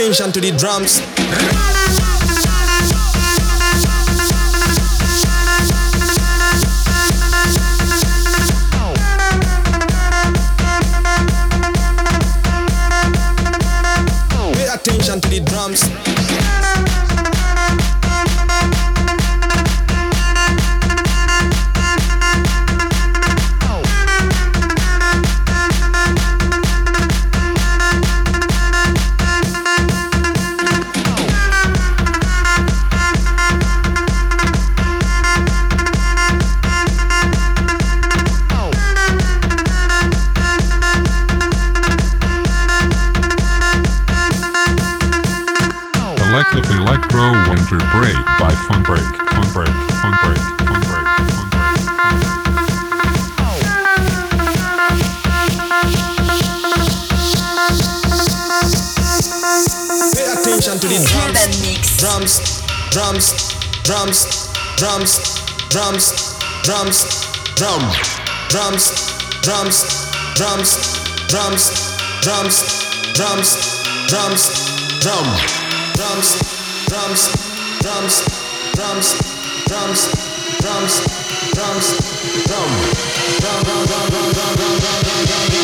Attention to the drums. Drums, drums, drums, drums, drums, drum, drums, drums, drums, drums, drums, drums, drums, drum, drum, drum, drum, drum, drum, drum, drum, drum.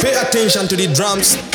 Pay attention to the drums. Pay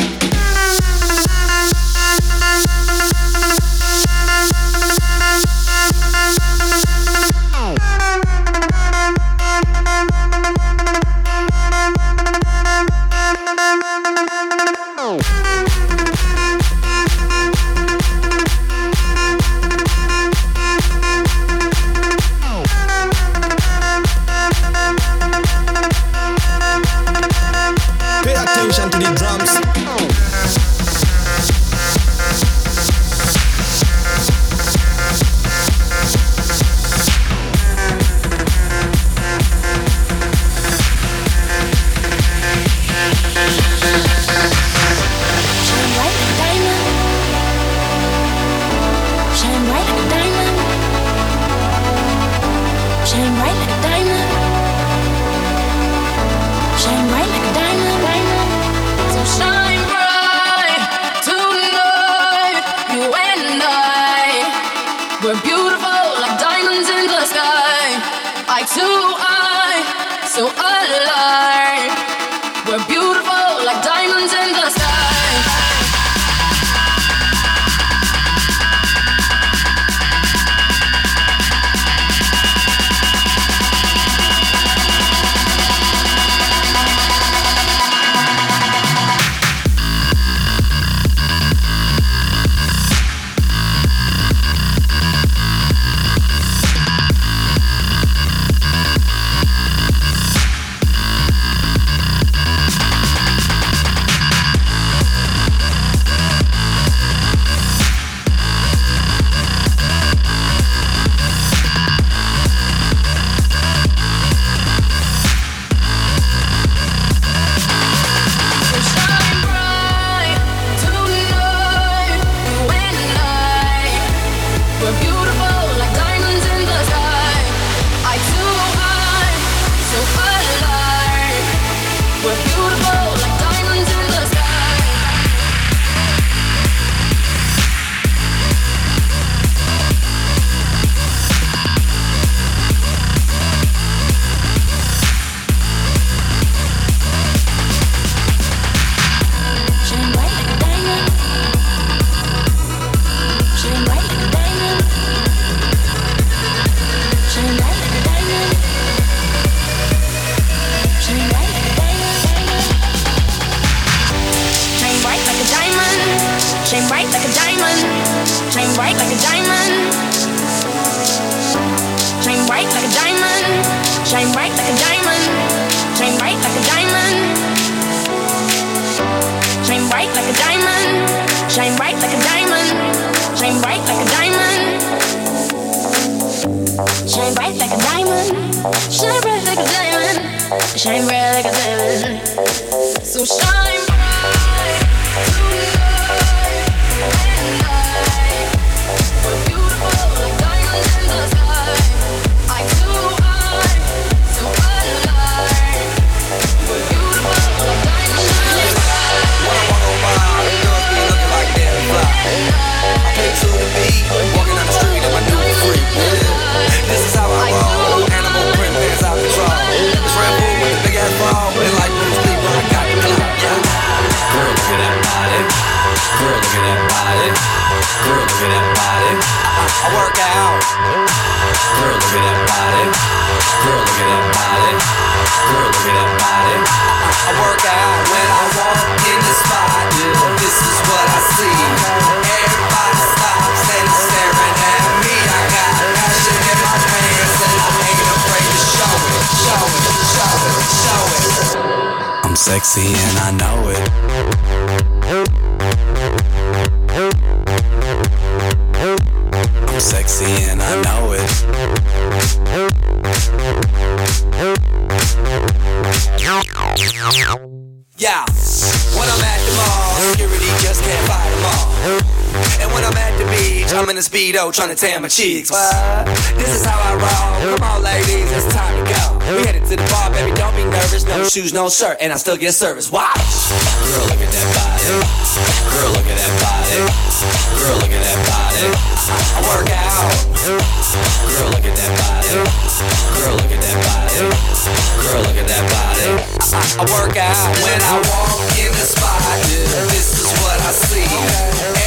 trying to tan my cheeks. What? This is how I roll. Come on, ladies, it's time to go. We headed to the bar, baby. Don't be nervous. No shoes, no shirt, and I still get service. Watch. Girl, look at that body. Girl, look at that body. Girl, look at that body. I work out. Girl, look at that body. Girl, look at that body. Girl, look at that body. I, I work out when I walk in the spot. This is what I see.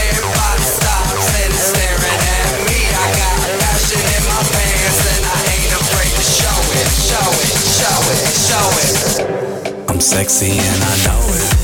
Sexy and I know it.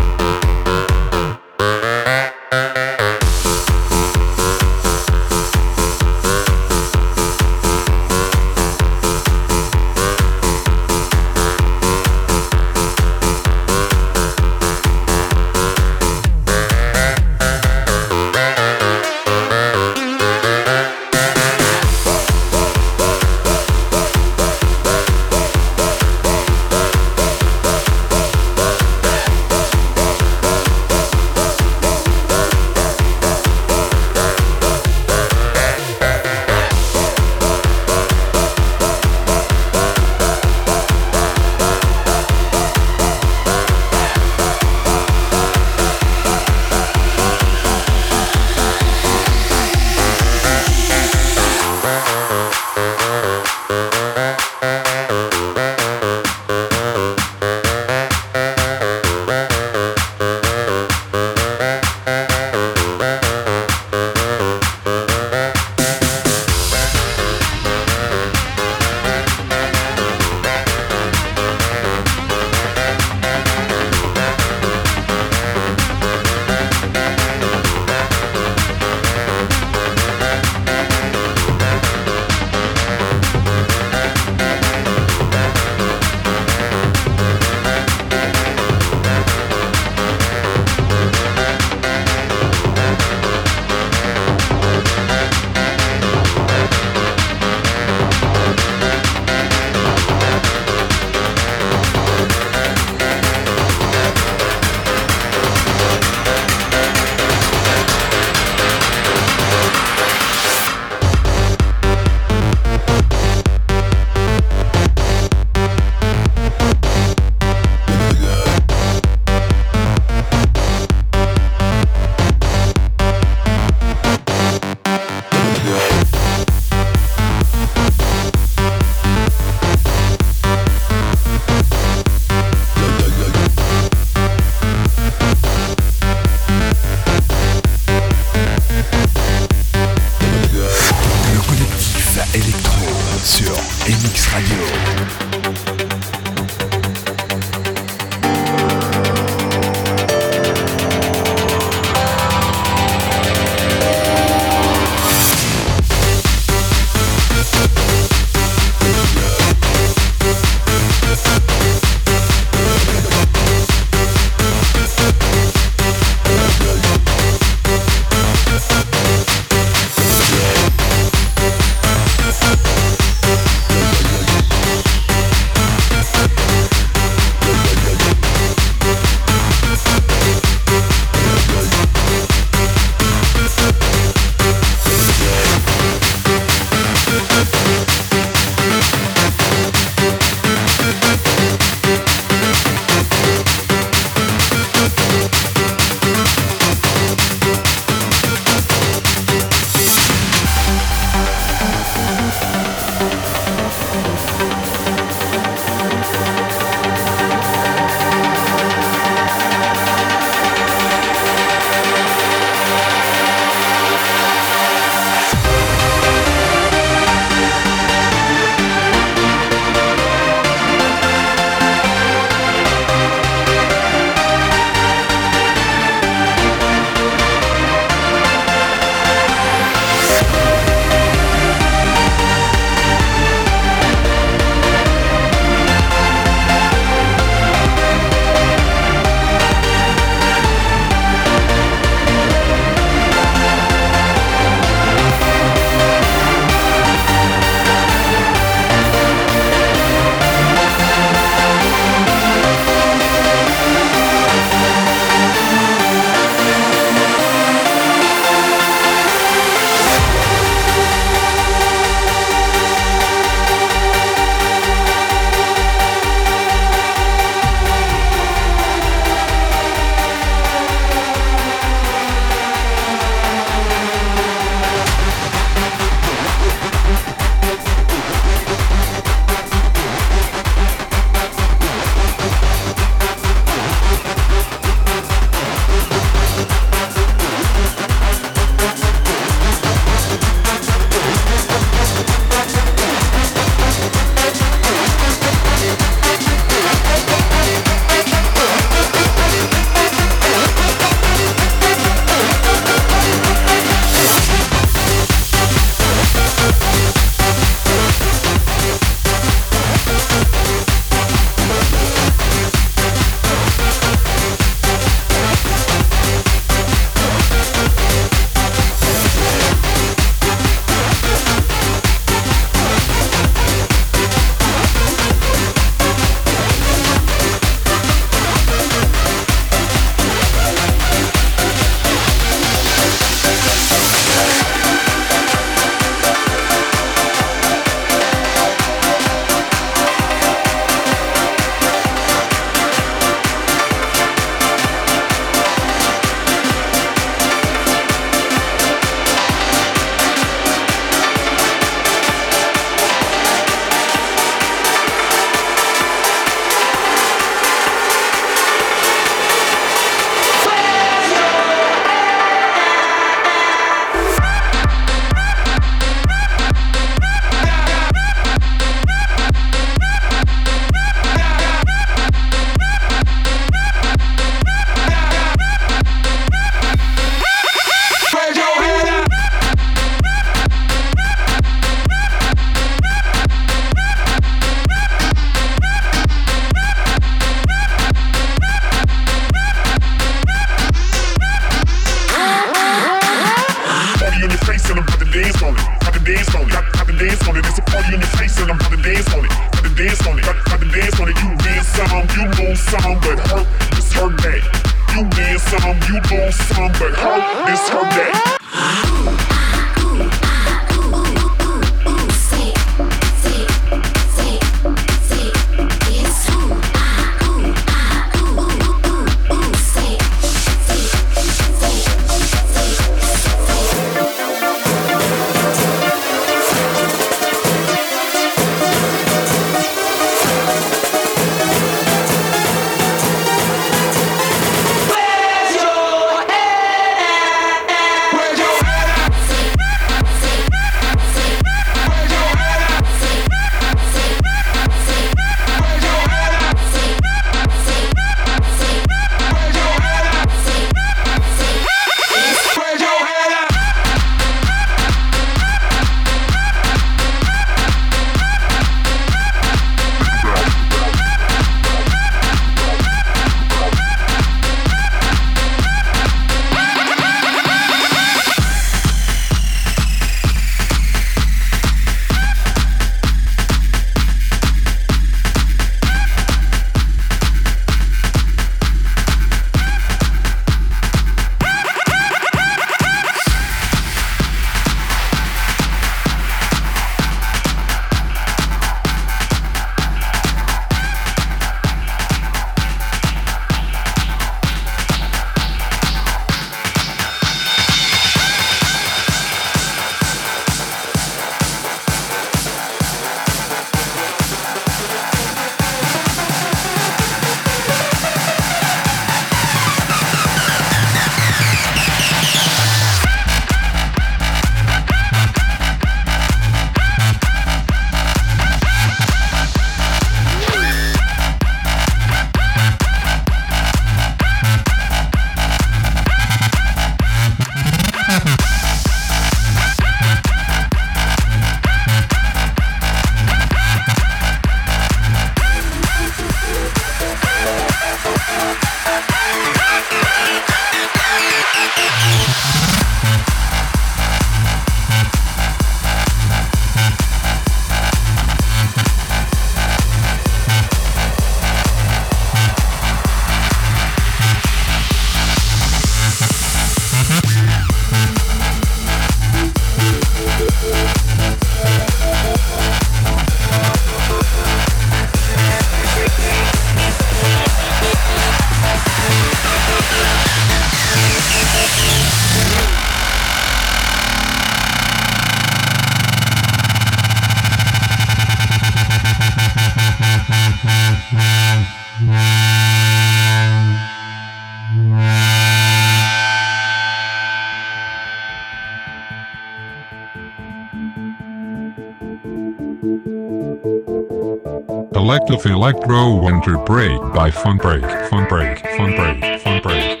Collective Electro Winter Break by fun break, fun break, Fun Break, Fun Break,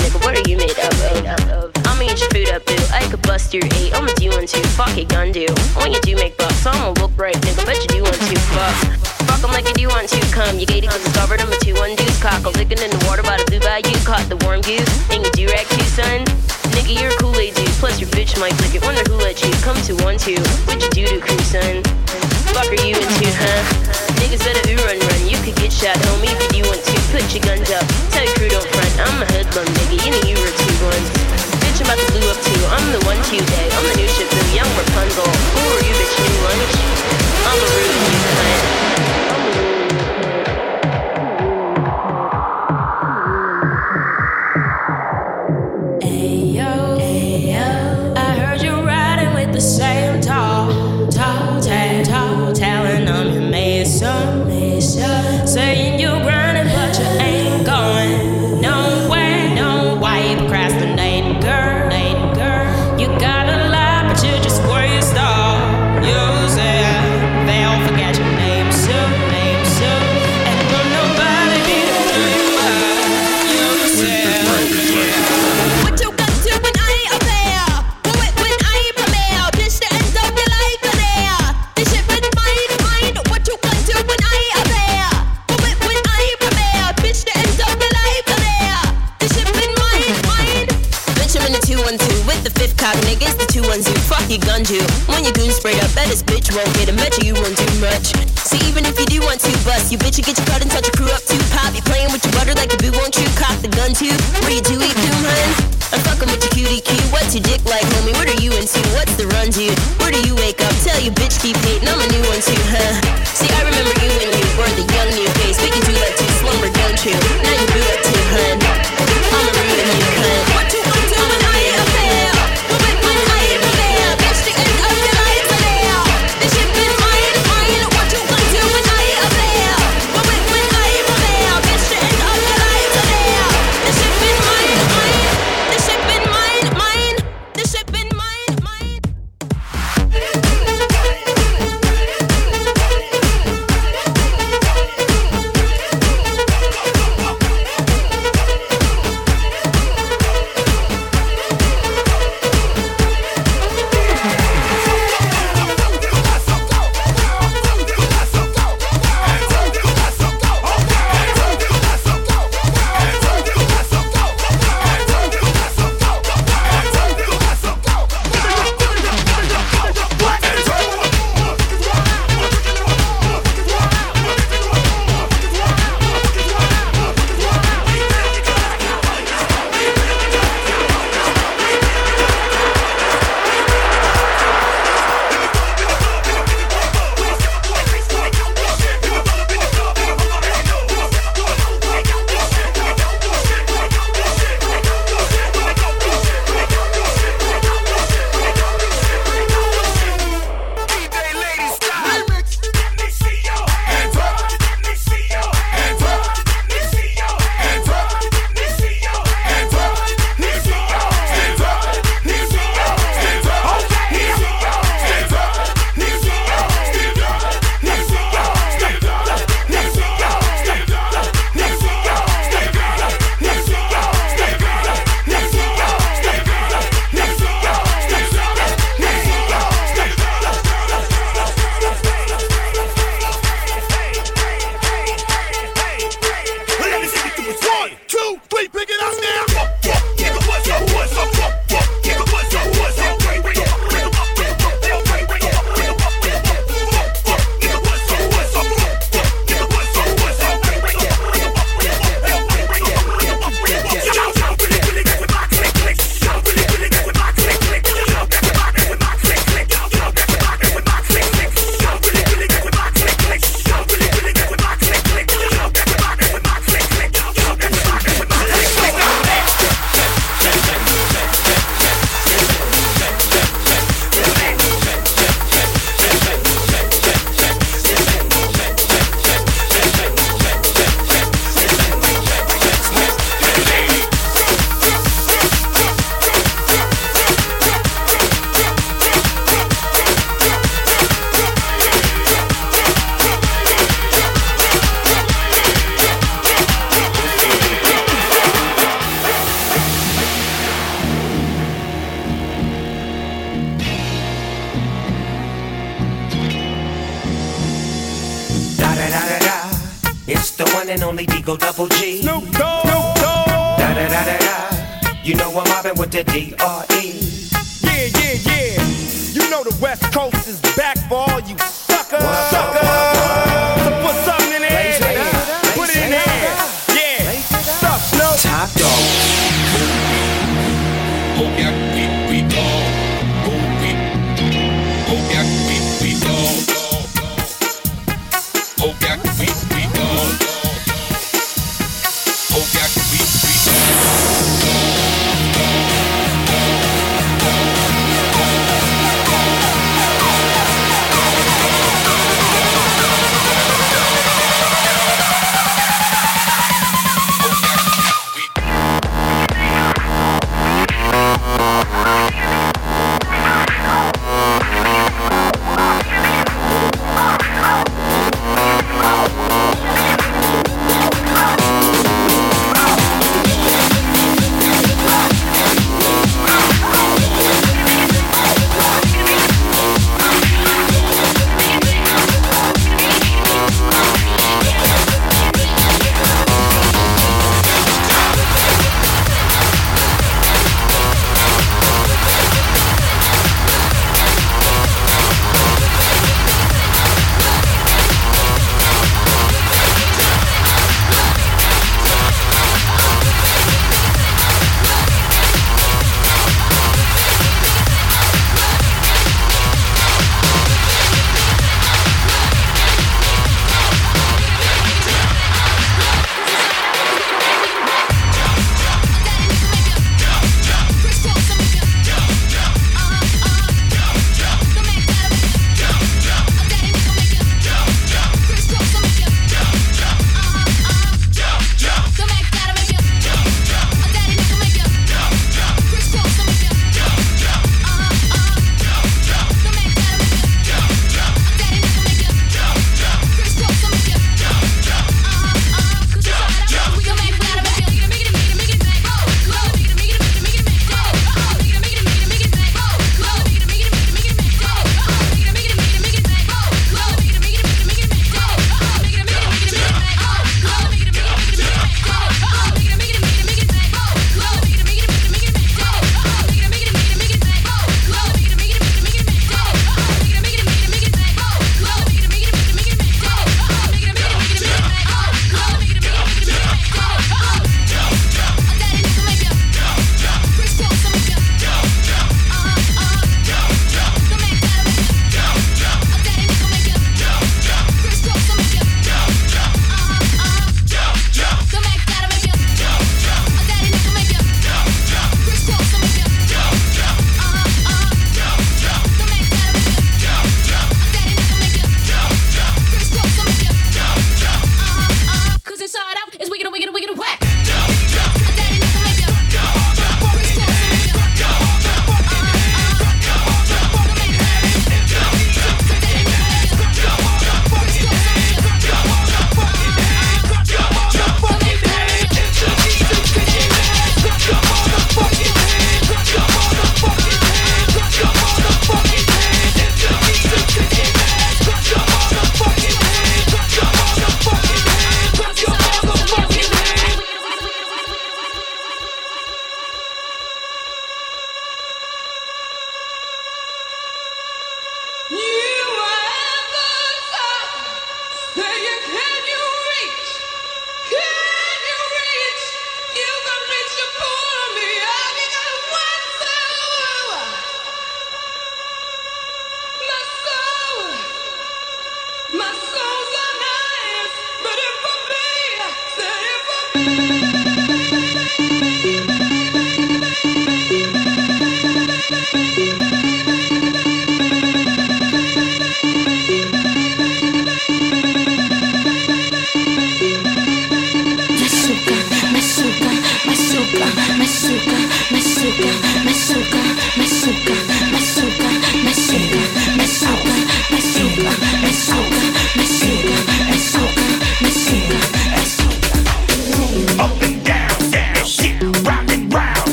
Nigga. What are you made up of? I'ma eat your food up, boo. I could bust your eight. I'ma do one two. Fuck it, gun do. When you do make bucks, I'ma look right, nigga. Bet you do one two. Fuck. Fuck like you do want to. Come, you gated cause discovered I'm a two one deuce. Cockle licking in the water by the blue bayou. Caught the warm goose. And you do rag too, son. Nigga, you're a Kool-Aid dude. Plus your bitch might lick it. Wonder who let you come to one two. What you do to crew, son? Fuck are you into, huh? Niggas better ooh run run. You could get shot, homie, if you want to. Put your guns up. Tell your crew don't front. I'm a hoodlum, nigga. You know you were two ones. Bitch, I'm about to blue up too. I'm the one to day. I'm the new ship, young Rapunzel. Who are you, bitch? New lunch? I'm a rude you cunt. Your gun you. When your goon sprayed up, bet this bitch won't get a Bet you you won't do much. See, even if you do want to bust, you bitch, you get your cut and touch your crew up too. Pop, you playing with your butter like a boo, won't you? Cock the gun too. What you do, eat doom, hun? I'm fucking with your cutie cue. What's your dick like, homie? What are you into? What's the run, dude? Where do you wake up? Tell you bitch keep hating. I'm a new one too, huh? See, I remember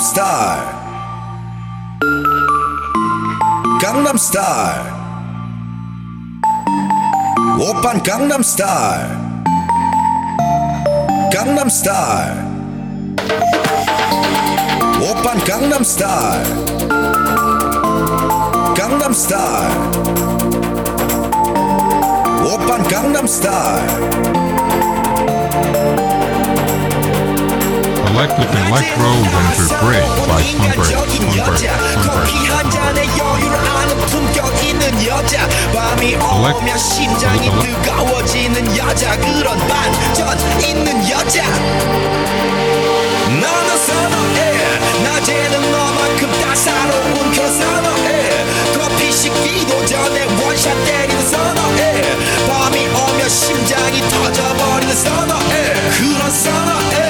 Gangnam Star. Gangnam Star. Open Gangnam Star. Gangnam Star. Open Gangnam Star. Gangnam Star. Open Gangnam Star. collected electrode and her break by Sunbird, Sunbird, Sunbird. 심장이 터져버리는 선어해 그런 선어해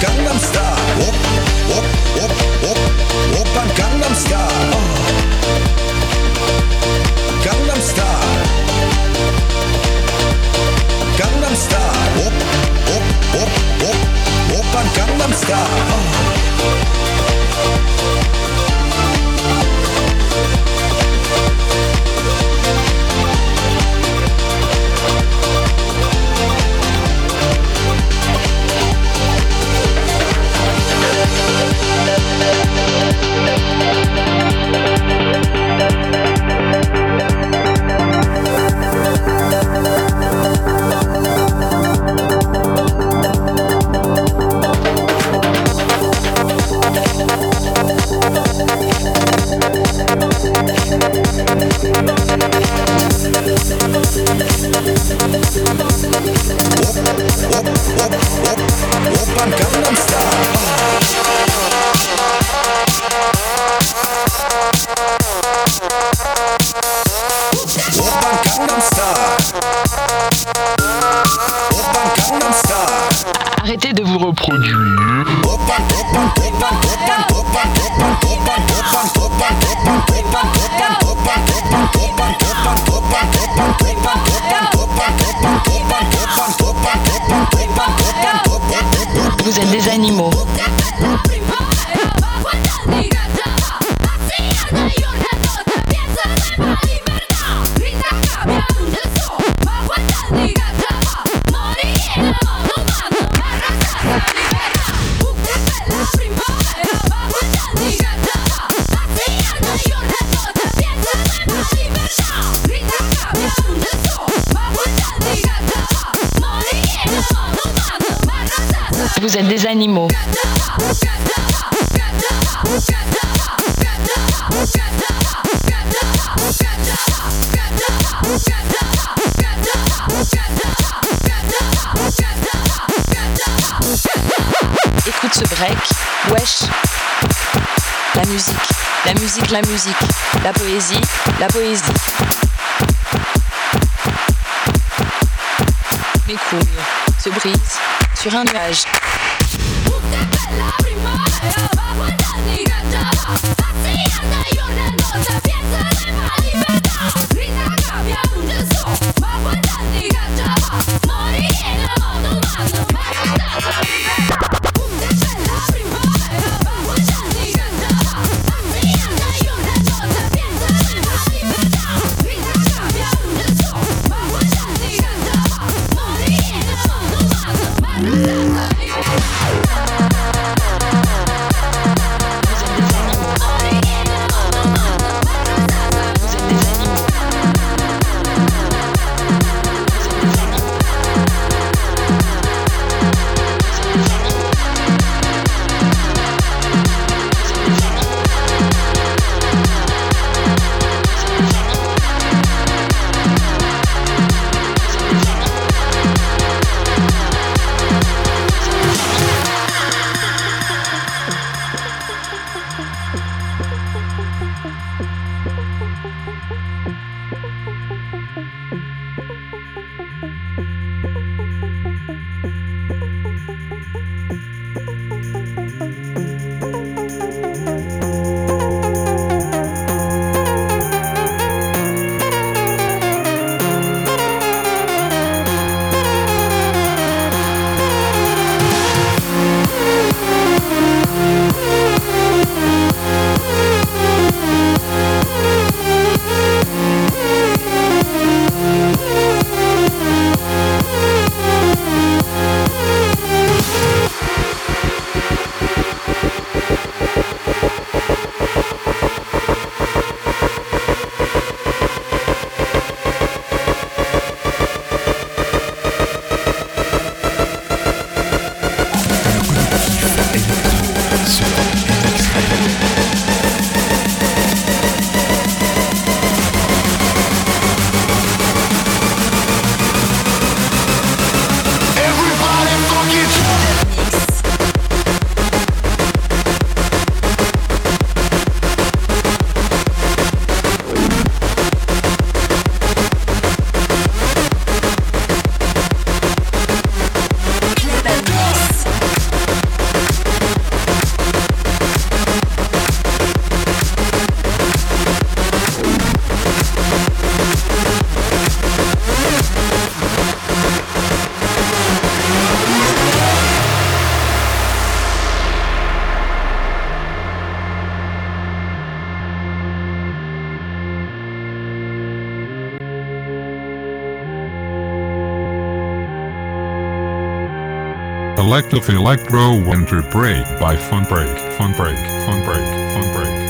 Gangnam Style. Op, op, op, op, Oppa Gangnam Style. Oh. Gangnam Style. Gangnam Style. Op, op, op, op, Oppa Gangnam Style. Oh. Arrêtez de vous reproduire. Vous êtes des animaux. Écoute ce break. Wesh. La musique. La musique, la musique. La poésie. La poésie. Mes couilles se brisent sur un nuage. nota y una nota. Selective Electro Winter Break by fun break, fun break, Fun Break, Fun Break,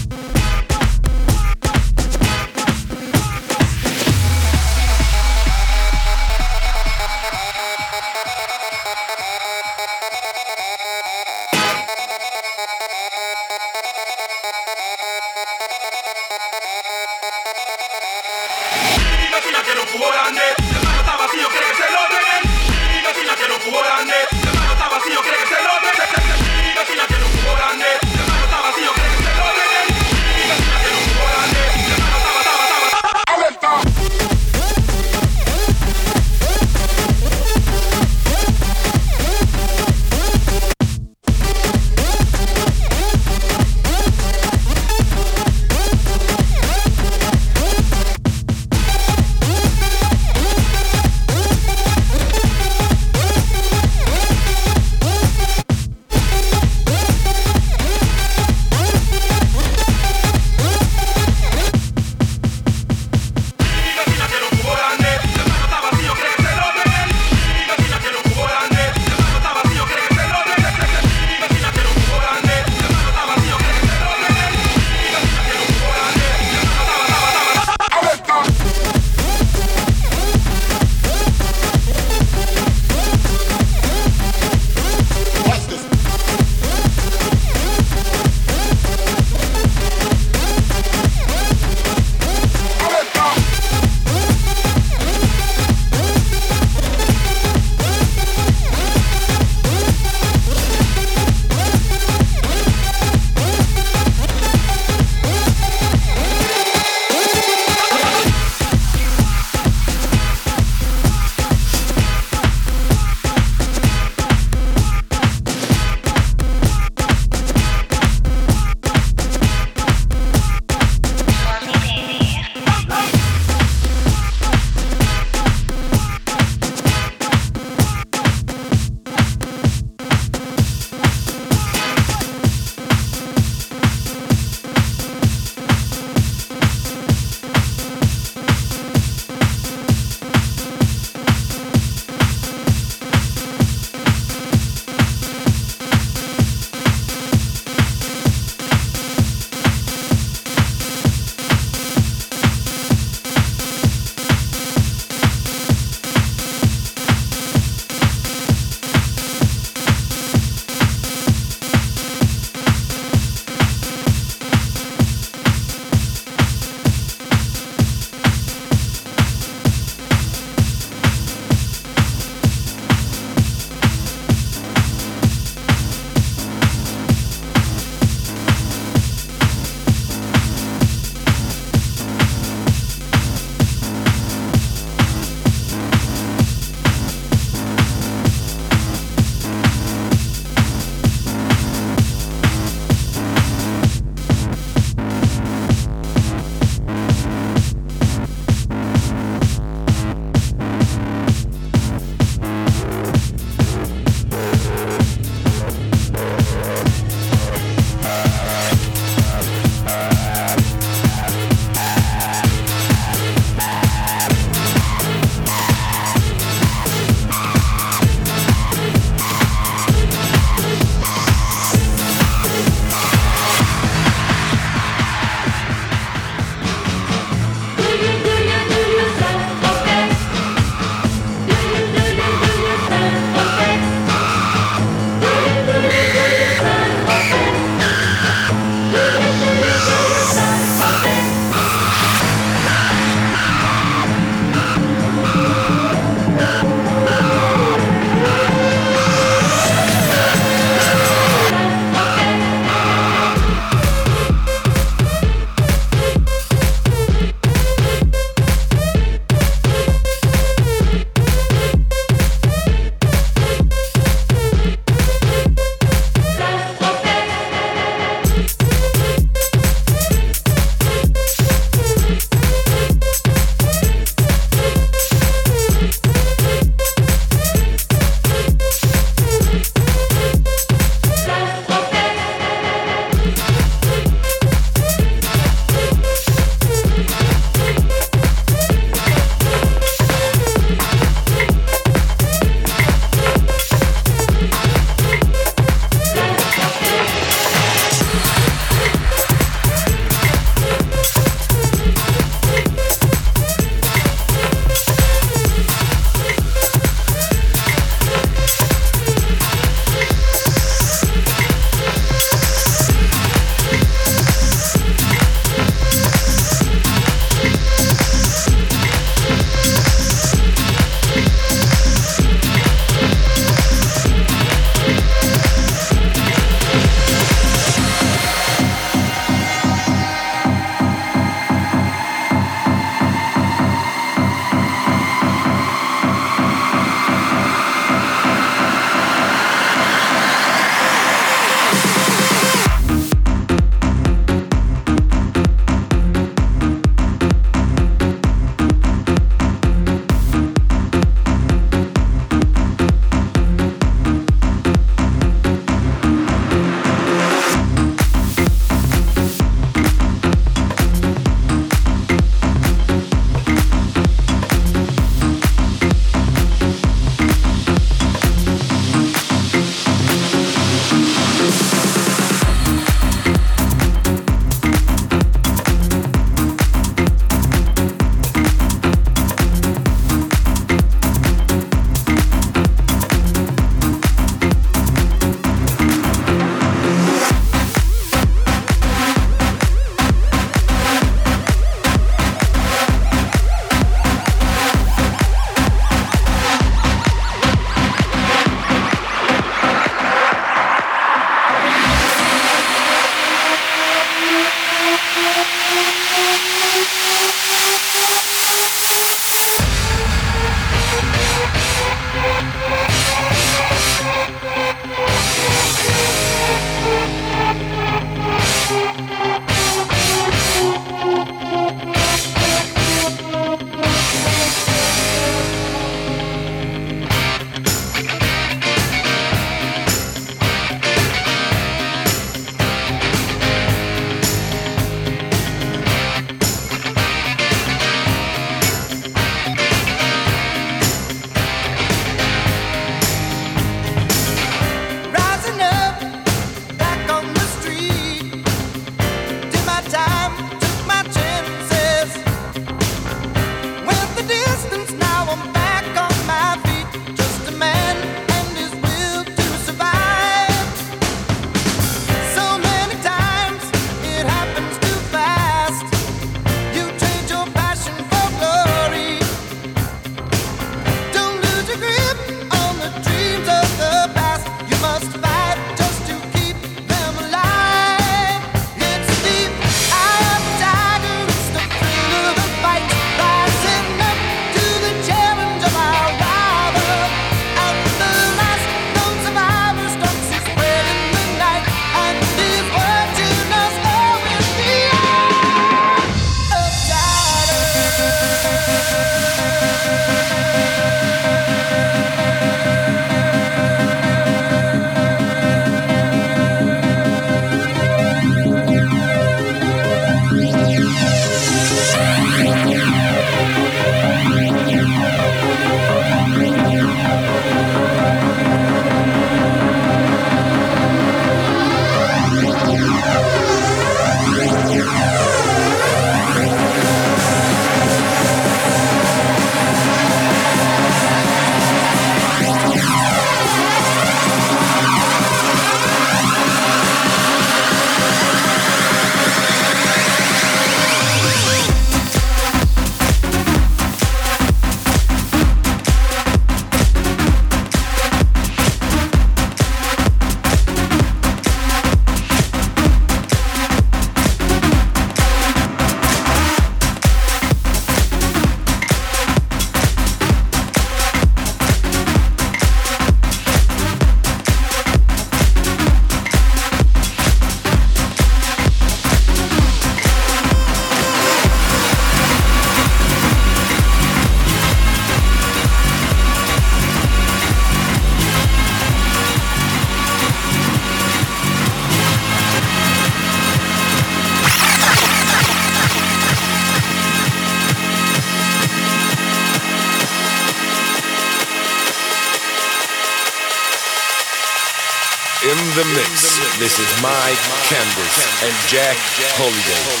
This is Mike Candys and Jack Holiday.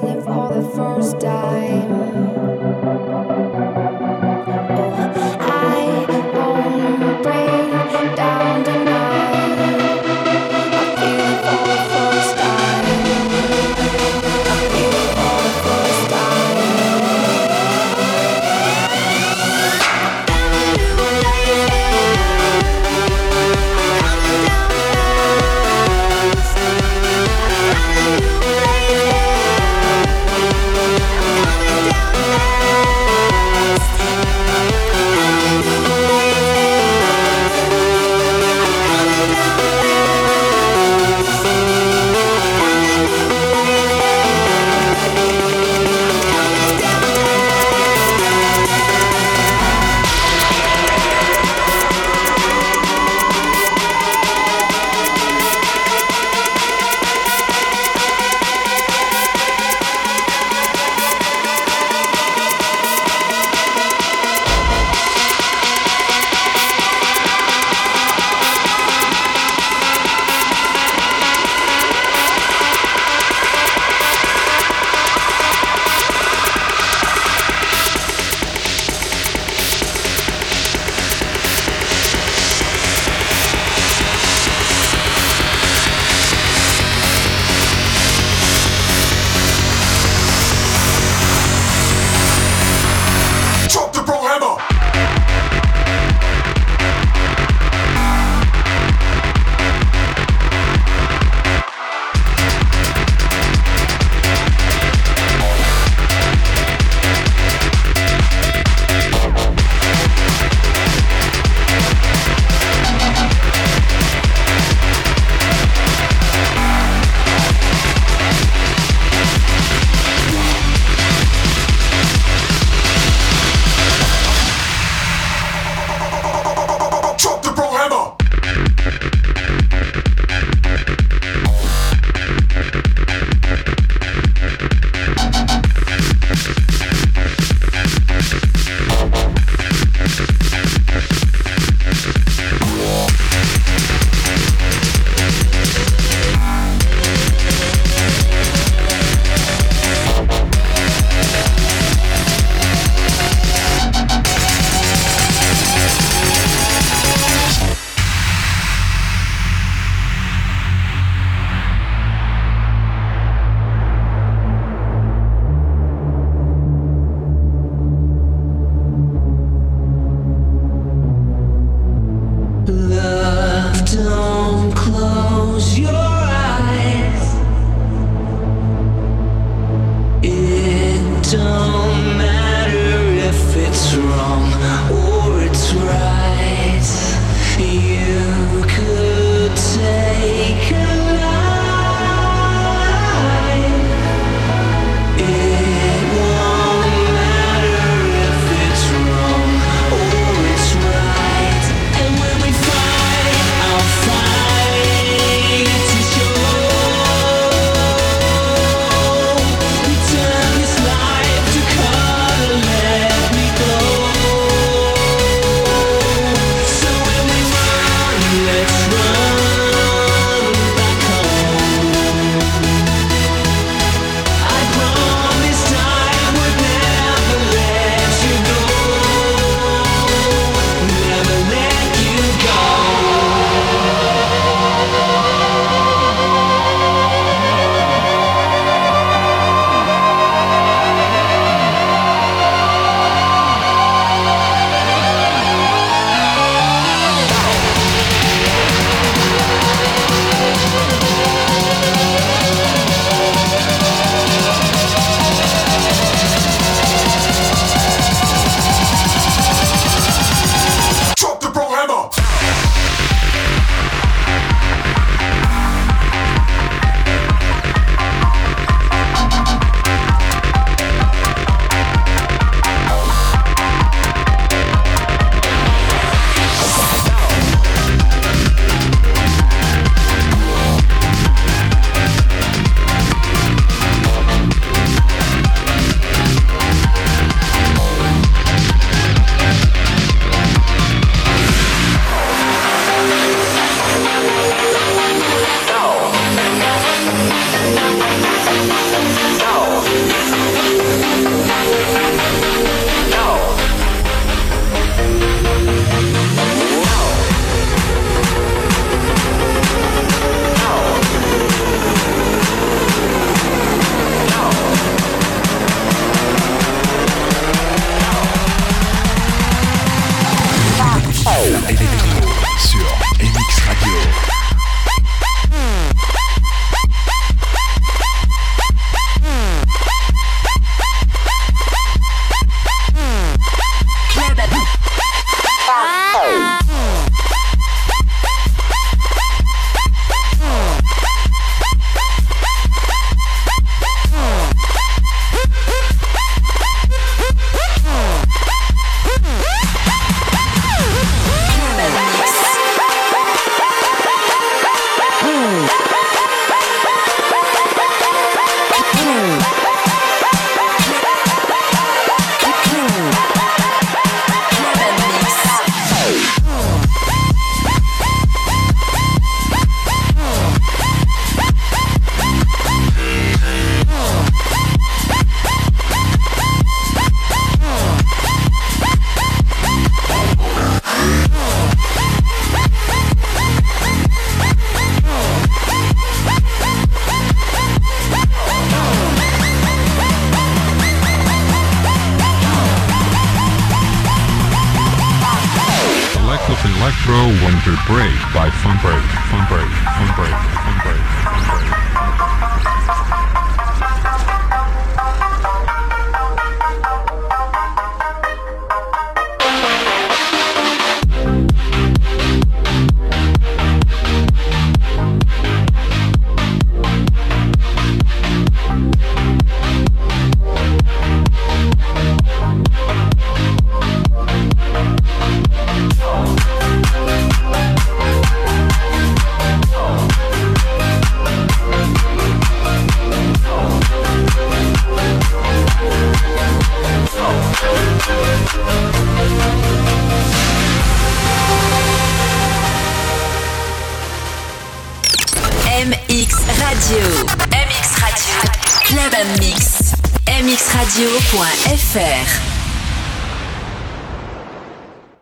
for the first time.